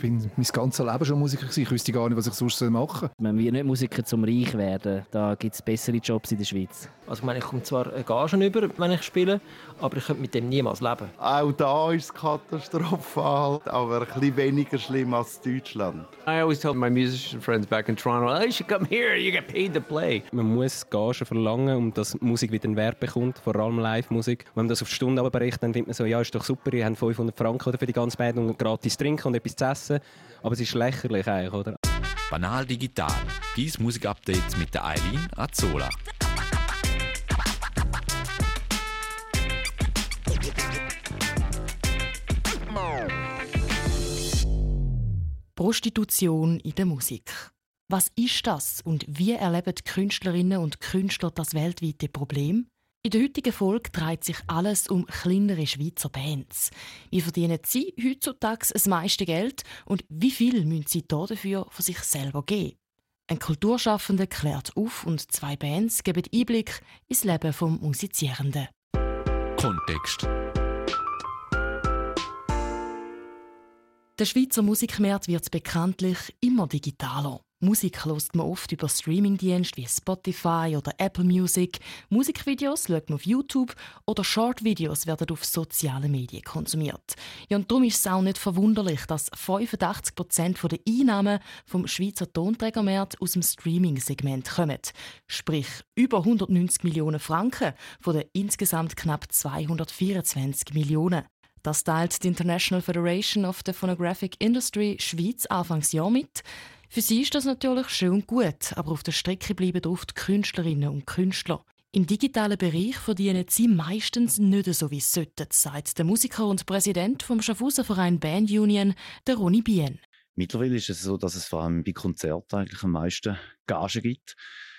bin mein ganzes Leben schon Musiker gewesen. Ich wüsste gar nicht, was ich sonst machen soll. Man will nicht Musiker zum Reich werden. Da gibt es bessere Jobs in der Schweiz. Also ich meine, ich komme zwar Gagen über, wenn ich spiele, aber ich könnte mit dem niemals leben. Auch da ist es katastrophal, aber ein bisschen weniger schlimm als Deutschland. I always tell my musician friends back in Toronto, oh, you should come here, you get paid to play. Man muss Gagen verlangen, um dass Musik wieder einen Wert bekommt, vor allem Live-Musik. Wenn man das auf die Stunde berechnet, dann findet man so, ja, ist doch super, ihr habt 500 Franken für die ganze Band und gratis trinken und etwas zu essen. Aber es ist lächerlich eigentlich, oder? Banal Digital. Dies Musikupdate mit der Eileen Azola. Prostitution in der Musik. Was ist das und wie erleben die Künstlerinnen und Künstler das weltweite Problem? In der heutigen Folge dreht sich alles um kleinere Schweizer Bands. Wie verdienen sie heutzutage das meiste Geld und wie viel müssen sie dafür von sich selber geben? Ein Kulturschaffender klärt auf und zwei Bands geben Einblick ins Leben des Musizierenden. Kontext. Der Schweizer Musikmarkt wird bekanntlich immer digitaler. Musik hört man oft über Streamingdienste wie Spotify oder Apple Music. Musikvideos schaut man auf YouTube oder Shortvideos werden auf sozialen Medien konsumiert. Ja, und darum ist es auch nicht verwunderlich, dass 85 Prozent der Einnahmen vom Schweizer Tonträgermarkt aus dem Streaming-Segment kommen. Sprich über 190 Millionen Franken von den insgesamt knapp 224 Millionen. Das teilt die International Federation of the Phonographic Industry Schweiz Anfangsjahr mit. Für sie ist das natürlich schön und gut, aber auf der Strecke bleiben oft Künstlerinnen und Künstler. Im digitalen Bereich verdienen sie meistens nicht so, wie es sollten, sagt der Musiker und Präsident vom Schaffhauser Verein Band Union, der Ronny Bien. Mittlerweile ist es so, dass es vor allem bei Konzerten eigentlich am meisten Gagen gibt.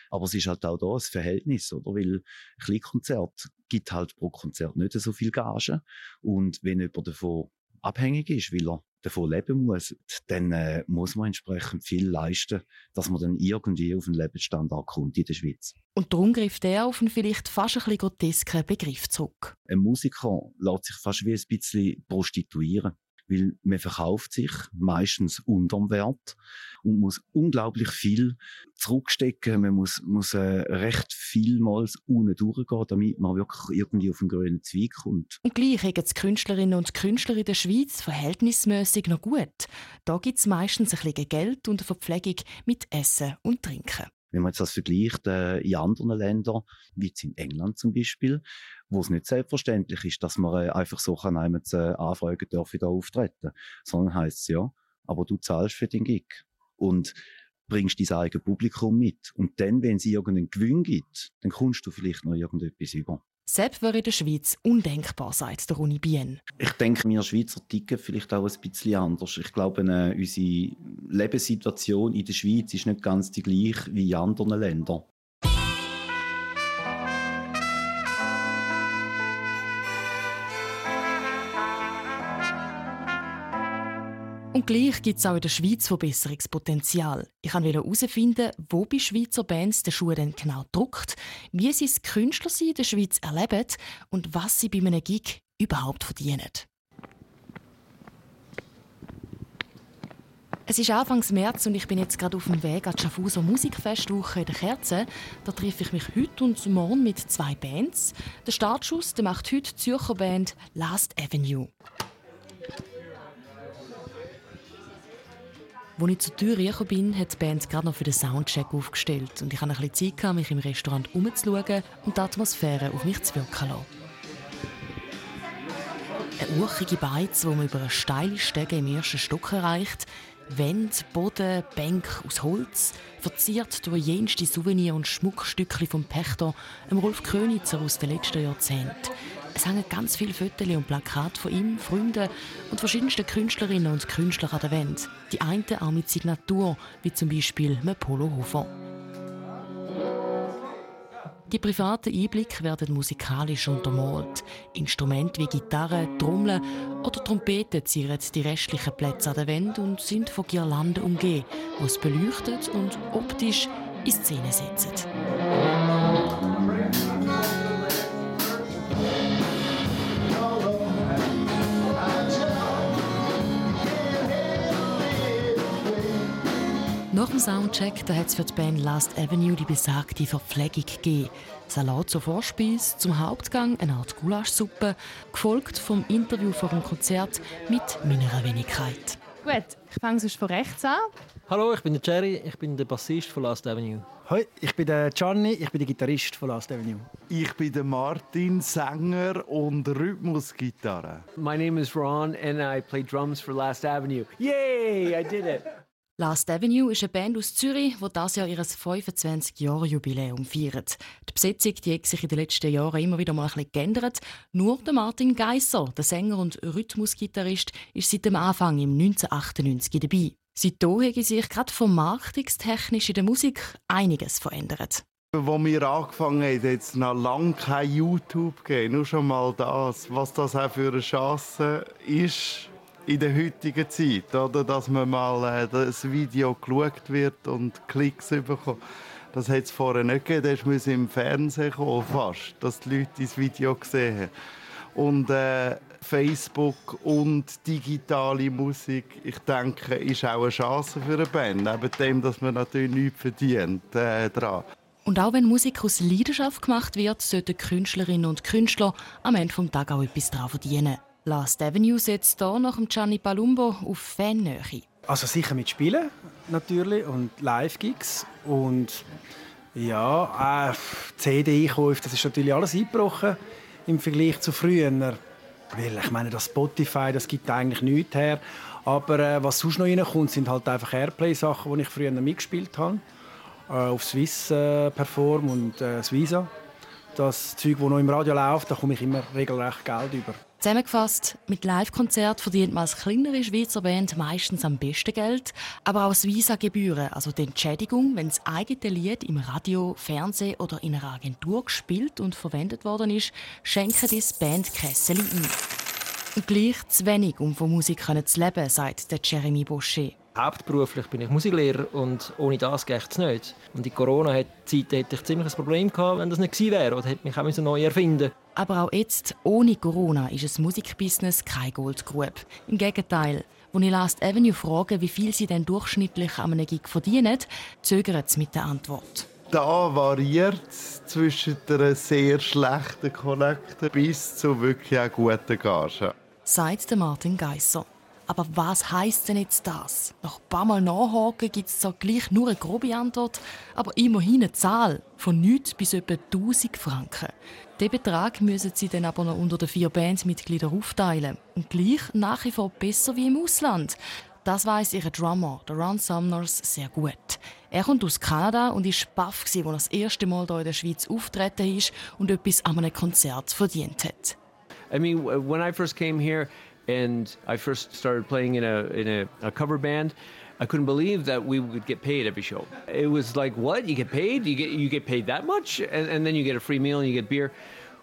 Aber es ist halt auch da ein Verhältnis, oder? Weil ein Kleinkonzert gibt halt pro Konzert nicht so viel Gage. Und wenn jemand davon abhängig ist, weil er davon leben muss, dann äh, muss man entsprechend viel leisten, dass man dann irgendwie auf einen Lebensstandard kommt in der Schweiz. Und darum greift er auf einen vielleicht fast ein bisschen grotesken Begriff zurück. Ein Musiker lässt sich fast wie ein bisschen prostituieren weil man verkauft sich meistens unterm Wert und muss unglaublich viel zurückstecken. Man muss, muss äh, recht vielmals unten durchgehen, damit man wirklich irgendwie auf den grünen Zweig kommt. Und gleich haben die Künstlerinnen und Künstler in der Schweiz verhältnismäßig noch gut. Da gibt es meistens ein bisschen Geld und eine Verpflegung mit Essen und Trinken. Wenn man jetzt das vergleicht äh, in anderen Ländern, wie in England zum Beispiel, wo es nicht selbstverständlich ist, dass man äh, einfach so kann einem äh, anfragen darf, da auftreten, sondern heißt es ja, aber du zahlst für den Gig und bringst dein eigenes Publikum mit. Und dann, wenn es irgendeinen Gewinn gibt, dann kommst du vielleicht noch irgendetwas über. Sepp wäre in der Schweiz undenkbar, sagt der Uni Bien. Ich denke, wir Schweizer ticken vielleicht auch ein bisschen anders. Ich glaube, äh, unsere Lebenssituation in der Schweiz ist nicht ganz die gleiche wie in anderen Ländern. Und gleich gibt es auch in der Schweiz Verbesserungspotenzial. Ich wollte herausfinden, wo bei Schweizer Bands der Schuh denn genau druckt, wie sie das Künstlersein in der Schweiz erleben und was sie bei einem Gig überhaupt verdienen. Es ist Anfang März und ich bin jetzt gerade auf dem Weg an die Schaffhauser Musikfestwoche in der Kerze. Da treffe ich mich heute und morgen mit zwei Bands. Der Startschuss der macht heute die Zürcher Band Last Avenue. Als ich zur Tür reingekommen bin, hat die Band gerade noch für den Soundcheck aufgestellt und ich hatte ein bisschen Zeit, mich im Restaurant umzuschauen und die Atmosphäre auf mich zu wirken lassen. Eine urchige Beiz, die man über eine steile Stege im ersten Stock erreicht. Wände, Boden, Bänke aus Holz, verziert durch jenste Souvenir und Schmuckstückchen vom Pächter, Rolf Könitzer aus den letzten Jahrzehnten. Es hängen ganz viele Fotos und Plakate von ihm, Freunden und verschiedensten Künstlerinnen und Künstlern an der Wand. Die einen auch mit Signatur, wie zum Beispiel mit Polo Hofer. Die privaten Einblicke werden musikalisch untermalt. Instrumente wie Gitarre, Trommeln oder Trompeten zieren die restlichen Plätze an der Wand und sind von Girlanden umgeben, die es beleuchtet und optisch in Szene setzen. Nach dem Soundcheck hat es für die Band Last Avenue die besagte Verpflegung gegeben. Salat zur Vorspeise, zum Hauptgang eine Art Gulaschsuppe, gefolgt vom Interview vor dem Konzert mit meiner Wenigkeit. Gut, ich fange sonst von rechts an. Hallo, ich bin der Jerry, ich bin der Bassist von Last Avenue. Hoi, ich bin der Gianni, ich bin der Gitarrist von Last Avenue. Ich bin der Martin, Sänger und Rhythmusgitarre. My name is Ron and I play drums for Last Avenue. Yay, I did it. Last Avenue ist eine Band aus Zürich, die dieses Jahr ihr 25-Jahre-Jubiläum feiert. Die Besetzung die hat sich in den letzten Jahren immer wieder mal ein bisschen geändert. Nur der Martin Geisser, der Sänger und Rhythmusgitarrist, ist seit dem Anfang im 1998 dabei. Seitdem hat sich gerade vermarktungstechnisch in der Musik einiges verändert. Als wir angefangen haben, hat es noch lange kein YouTube gegeben. Nur schon mal das, was das auch für eine Chance ist in der heutigen Zeit. Oder? Dass man mal äh, das Video geschaut wird und Klicks bekommt. Das hat es vorher nicht gegeben. Das musste im Fernsehen kommen, fast, dass die Leute das Video haben. Und äh, Facebook und digitale Musik, ich denke, ist auch eine Chance für eine Band. Neben dem, dass man natürlich nichts verdient äh, dran. Und auch wenn Musik aus Leidenschaft gemacht wird, sollten Künstlerinnen und Künstler am Ende des Tages auch etwas daran verdienen. Last Avenue setzt hier nach dem Gianni Palumbo auf Fannähe. Also sicher mit Spielen natürlich und Live-Gigs und ja, äh, CD-Einkäufe, das ist natürlich alles eingebrochen im Vergleich zu früher. Weil ich meine, das Spotify, das gibt eigentlich nichts her. Aber äh, was sonst noch reinkommt, sind halt einfach Airplay-Sachen, die ich früher mitgespielt habe. Äh, auf Swiss äh, Perform und äh, Svisa. Das Zeug, das noch im Radio läuft, da komme ich immer regelrecht Geld über. Zusammengefasst, mit Live-Konzert verdient man als kleinere Schweizer Band meistens am besten Geld, aber auch Visa-Gebühren, also die Entschädigung, wenn das eigene Lied im Radio, Fernsehen oder in einer Agentur gespielt und verwendet worden ist, schenken das Bandkessel ein. Und gleich zu wenig, um von Musik zu leben, sagt Jeremy Boucher. Hauptberuflich bin ich Musiklehrer und ohne das geht es nicht. Und in Corona-Zeit hätte ich ziemlich ein Problem gehabt, wenn das nicht gewesen wäre. Oder hätte mich auch neu erfinden Aber auch jetzt, ohne Corona, ist das Musikbusiness kein Goldgrube. Im Gegenteil. Als ich Last Avenue frage, wie viel sie denn durchschnittlich an einem Gig verdienen, zögern sie mit der Antwort. Da variiert es zwischen einer sehr schlechten Kollekte bis zu wirklich auch guten Gagen. Sagt Martin Geisser. Aber was heißt denn jetzt das? Nach ein paar Mal nachhaken gibt es zwar gleich nur eine grobe Antwort, aber immerhin eine Zahl von nichts bis etwa 1000 Franken. Den Betrag müssen sie dann aber noch unter den vier Bandmitgliedern aufteilen. Und gleich nach wie vor besser wie im Ausland. Das weiß ihr Drummer, der Ron Sumners, sehr gut. Er kommt aus Kanada und ist baff, als er das erste Mal hier in der Schweiz auftreten ist und etwas an einem Konzert verdient hat. I mean, when I first came here, and I first started playing in a in a, a, cover band. I couldn't believe that we would get paid every show. It was like, what? You get paid? You get you get paid that much? And, and then you get a free meal and you get beer.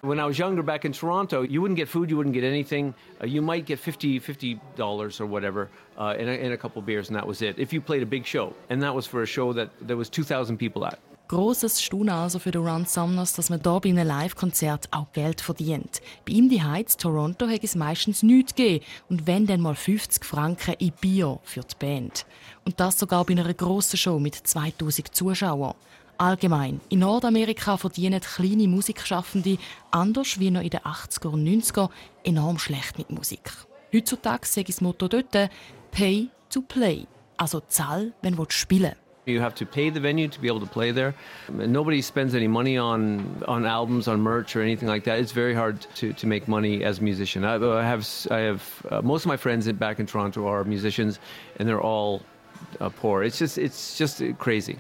When I was younger back in Toronto, you wouldn't get food, you wouldn't get anything. Uh, you might get 50 dollars or whatever uh, and, a, and a couple beers, and that was it. If you played a big show, and that was for a show that there was 2,000 people at. Grosses Staunen also für den Ron Sumners, dass man hier bei einem Live-Konzert auch Geld verdient. Bei ihm die Heiz Toronto hat es meistens nichts gegeben und wenn dann mal 50 Franken in Bier für die Band. Und das sogar bei einer grossen Show mit 2000 Zuschauern. Allgemein, in Nordamerika verdienen kleine Musikschaffende, anders wie noch in den 80er und 90er, enorm schlecht mit Musik. Heutzutage sage ich das Motto dort «Pay to play», also zahl, wenn du spielen willst. You have to pay the venue to be able to play there. Nobody spends any money on, on albums, on merch, or anything like that. It's very hard to, to make money as a musician. I, I have, I have uh, most of my friends back in Toronto are musicians, and they're all uh, poor. It's just, it's just crazy.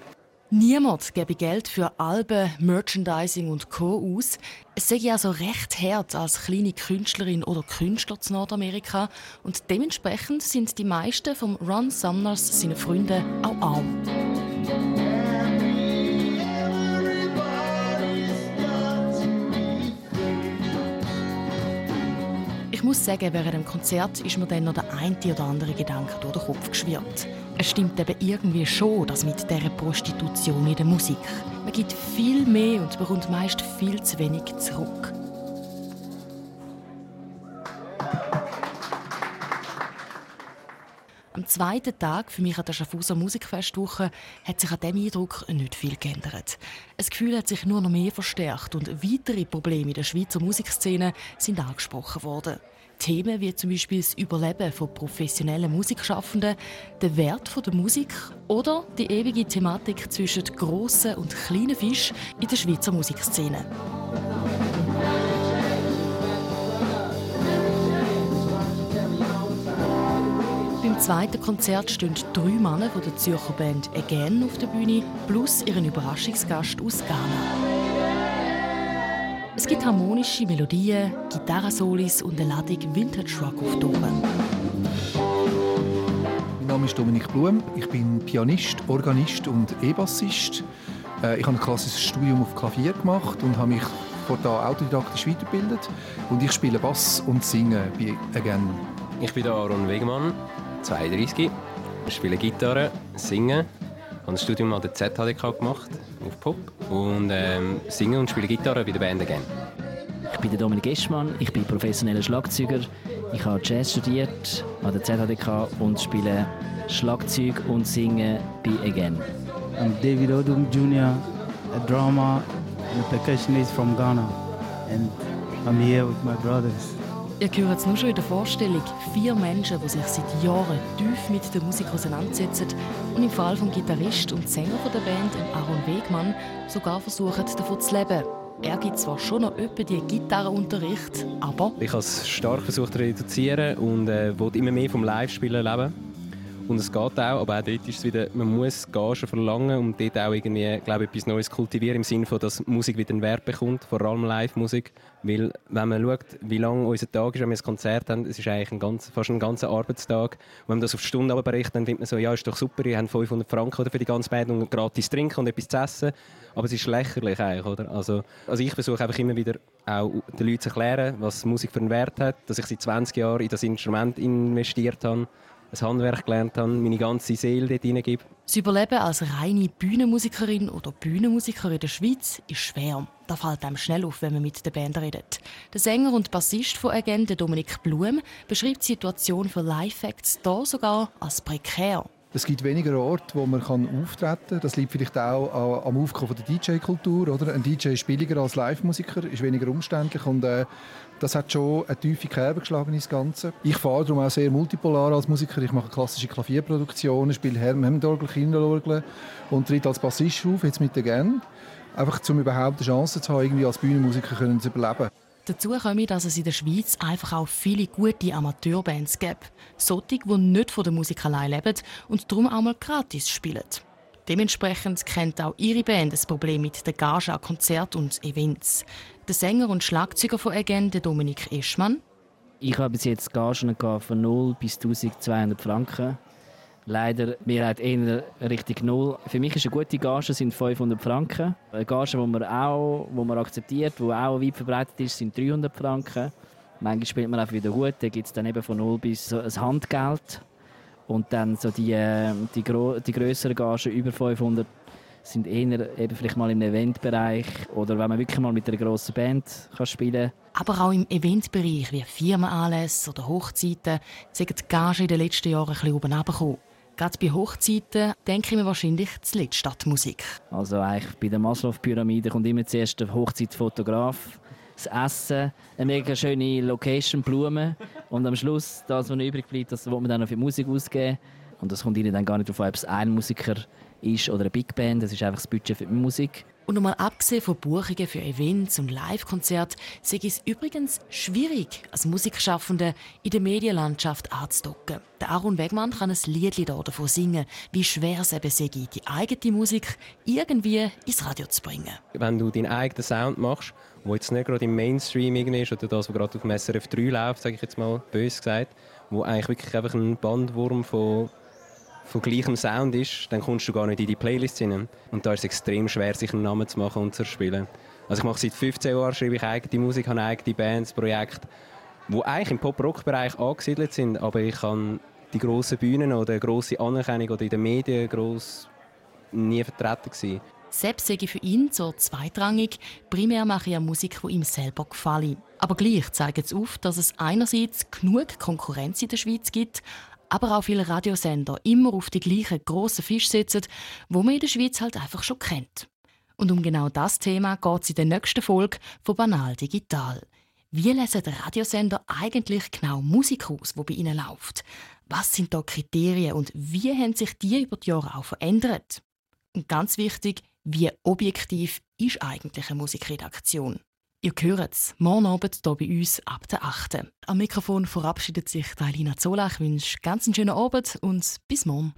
Niemand gebe Geld für Alben, Merchandising und Co. aus. Es sei also recht hart als kleine Künstlerin oder Künstler zu Nordamerika und dementsprechend sind die meisten vom Ron Sumners seine Freunde auch arm. Ich muss sagen, während dem Konzert ist mir dann noch der eine oder andere Gedanke durch den Kopf geschwirrt. Es stimmt eben irgendwie schon, dass mit dieser Prostitution in der Musik. Man gibt viel mehr und bekommt meist viel zu wenig zurück. Am zweiten Tag für mich an der Schaffhauser Musikfestwoche hat sich an diesem Eindruck nicht viel geändert. Das Gefühl hat sich nur noch mehr verstärkt und weitere Probleme in der Schweizer Musikszene sind angesprochen worden. Themen wie zum Beispiel das Überleben von professionellen Musikschaffenden, der Wert der Musik oder die ewige Thematik zwischen grossen und kleinen Fischen in der Schweizer Musikszene. Beim zweiten Konzert stehen drei Männer von der Zürcher Band Again auf der Bühne plus ihren Überraschungsgast aus Ghana. Es gibt harmonische Melodien, Gitarrensolis und eine Ladung Vintage Rock auf Toren. Mein Name ist Dominik Blum. Ich bin Pianist, Organist und E-Bassist. Äh, ich habe ein klassisches Studium auf Klavier gemacht und habe mich von da autodidaktisch weitergebildet. Und ich spiele Bass und singe bei Again. Ich bin Aaron Wegmann, 32. Ich spiele Gitarre, singe. Ich habe ein Studium an der ZHDK gemacht, auf Pop. Und ähm, singe und spiele Gitarre bei der Band Again. Ich bin der Dominik Eschmann, ich bin professioneller Schlagzeuger. Ich habe Jazz studiert an der ZHDK und spiele Schlagzeug und singe bei Again. I'm David Odum Jr., a drummer and a percussionist from Ghana. And I'm here with my brothers. Ihr hört es nur schon in der Vorstellung. Vier Menschen, die sich seit Jahren tief mit der Musik auseinandersetzen und im Fall vom Gitarrist und Sänger der Band, Aaron Wegmann, sogar versuchen, davon zu leben. Er gibt zwar schon noch öppe die Gitarrenunterricht, aber... Ich habe es stark versucht zu reduzieren und äh, wollte immer mehr vom Live-Spielen leben. Und es geht auch, aber auch dort ist es wieder, man muss Gage verlangen und dort auch irgendwie, glaube ich, etwas Neues kultivieren, im Sinne von, dass Musik wieder einen Wert bekommt, vor allem Live-Musik. Weil, wenn man schaut, wie lang unser Tag ist, wenn wir ein Konzert haben, es ist eigentlich ein ganz, fast ein ganzer Arbeitstag. Und wenn man das auf die Stunde berechnet, dann findet man so, ja, ist doch super, ihr habt 500 Franken für die ganze Band und gratis trinken und etwas zu essen. Aber es ist lächerlich eigentlich, oder? Also, also ich versuche einfach immer wieder auch den Leuten zu erklären, was Musik für einen Wert hat, dass ich seit 20 Jahren in das Instrument investiert habe ein Handwerk gelernt habe, meine ganze Seele dort hineingebe. Das Überleben als reine Bühnenmusikerin oder Bühnenmusiker in der Schweiz ist schwer. Das fällt einem schnell auf, wenn man mit der Band redet. Der Sänger und Bassist von Agent, Dominik Blum, beschreibt die Situation für Live-Acts hier sogar als prekär. Es gibt weniger Orte, wo man kann auftreten kann. Das liegt vielleicht auch am Aufkommen der DJ-Kultur. Ein DJ ist billiger als Live-Musiker, ist weniger umständlich und äh, das hat schon eine tiefe Kerbe geschlagen ins Ganze. Ich fahre darum auch sehr multipolar als Musiker. Ich mache klassische Klavierproduktionen, spiele Hemmendorgel, Kinderorgel und tritt als Bassist auf, jetzt mit der Gen. Einfach, um überhaupt eine Chance zu haben, irgendwie als Bühnenmusiker zu überleben. Dazu kommt, dass es in der Schweiz einfach auch viele gute Amateurbands gibt. Solche, die nicht von der Musik allein leben und darum auch mal gratis spielen. Dementsprechend kennt auch ihre Band das Problem mit der Gage an Konzerten und Events. Der Sänger und Schlagzeuger von Again, Dominik Eschmann. Ich habe bis jetzt Gagen von 0 bis 1200 Franken. Leider Mehrheit eher Richtung Null. Für mich ist eine gute Gage sind 500 Franken. Eine Gage, die man auch, wo man akzeptiert, die auch weit verbreitet ist, sind 300 Franken. Manchmal spielt man auch wieder gut. Da gibt es dann eben von Null bis so ein Handgeld. Und dann so die, äh, die, die grösseren Gagen über 500 sind eher eben vielleicht mal im Eventbereich oder wenn man wirklich mal mit einer grossen Band kann spielen Aber auch im Eventbereich wie Firmenanlässe oder Hochzeiten sind die Gagen in den letzten Jahren ein bisschen oben runtergekommen. Gerade bei Hochzeiten denke ich mir wahrscheinlich zuletzt Stadtmusik. Also eigentlich bei der Maslow-Pyramide kommt immer zuerst der Hochzeitsfotograf, das Essen, eine mega schöne Location, Blumen und am Schluss, das, was übrig bleibt, das will man dann noch für Musik ausgeben. Und das kommt ihnen dann gar nicht darauf an, ob es ein Musiker ist oder eine Big Band. Das ist einfach das Budget für die Musik. Und nochmal abgesehen von Buchungen für Events und Live-Konzerte, sei es übrigens schwierig, als Musikschaffende in der Medienlandschaft anzudocken. Der Aaron Wegmann kann ein Lied davon singen, wie schwer es eben sei, die eigene Musik irgendwie ins Radio zu bringen. Wenn du deinen eigenen Sound machst, wo jetzt nicht gerade im Mainstream ist oder das, was gerade auf dem SRF 3 läuft, sage ich jetzt mal bös gesagt, wo eigentlich wirklich einfach ein Bandwurm von von gleichem Sound ist, dann kommst du gar nicht in die Playlist hinein. Und da ist es extrem schwer, sich einen Namen zu machen und zu spielen. Also ich mache seit 15 Jahren, schreibe ich eigene Musik, habe eigene Bands, Projekte, die eigentlich im Pop-Rock-Bereich angesiedelt sind, aber ich kann die grossen Bühnen oder grosse Anerkennung oder in den Medien gross nie vertreten gewesen. Sepp sei für ihn so zweitrangig. Primär mache er Musik, die ihm selber gefallen. Aber gleich zeigt es auf, dass es einerseits genug Konkurrenz in der Schweiz gibt, aber auch viele Radiosender immer auf die gleichen grossen Fisch sitzen, wo man in der Schweiz halt einfach schon kennt. Und um genau das Thema geht es in der nächsten Folge von Banal Digital. Wie lesen der Radiosender eigentlich genau Musik aus, die bei ihnen läuft? Was sind da Kriterien und wie haben sich die über die Jahre auch verändert? Und ganz wichtig, wie objektiv ist eigentlich eine Musikredaktion? Ihr hört es, morgen Abend hier bei uns ab der 8. Am Mikrofon verabschiedet sich Dailina Zola. Ich wünsche ganz einen schönen Abend und bis morgen.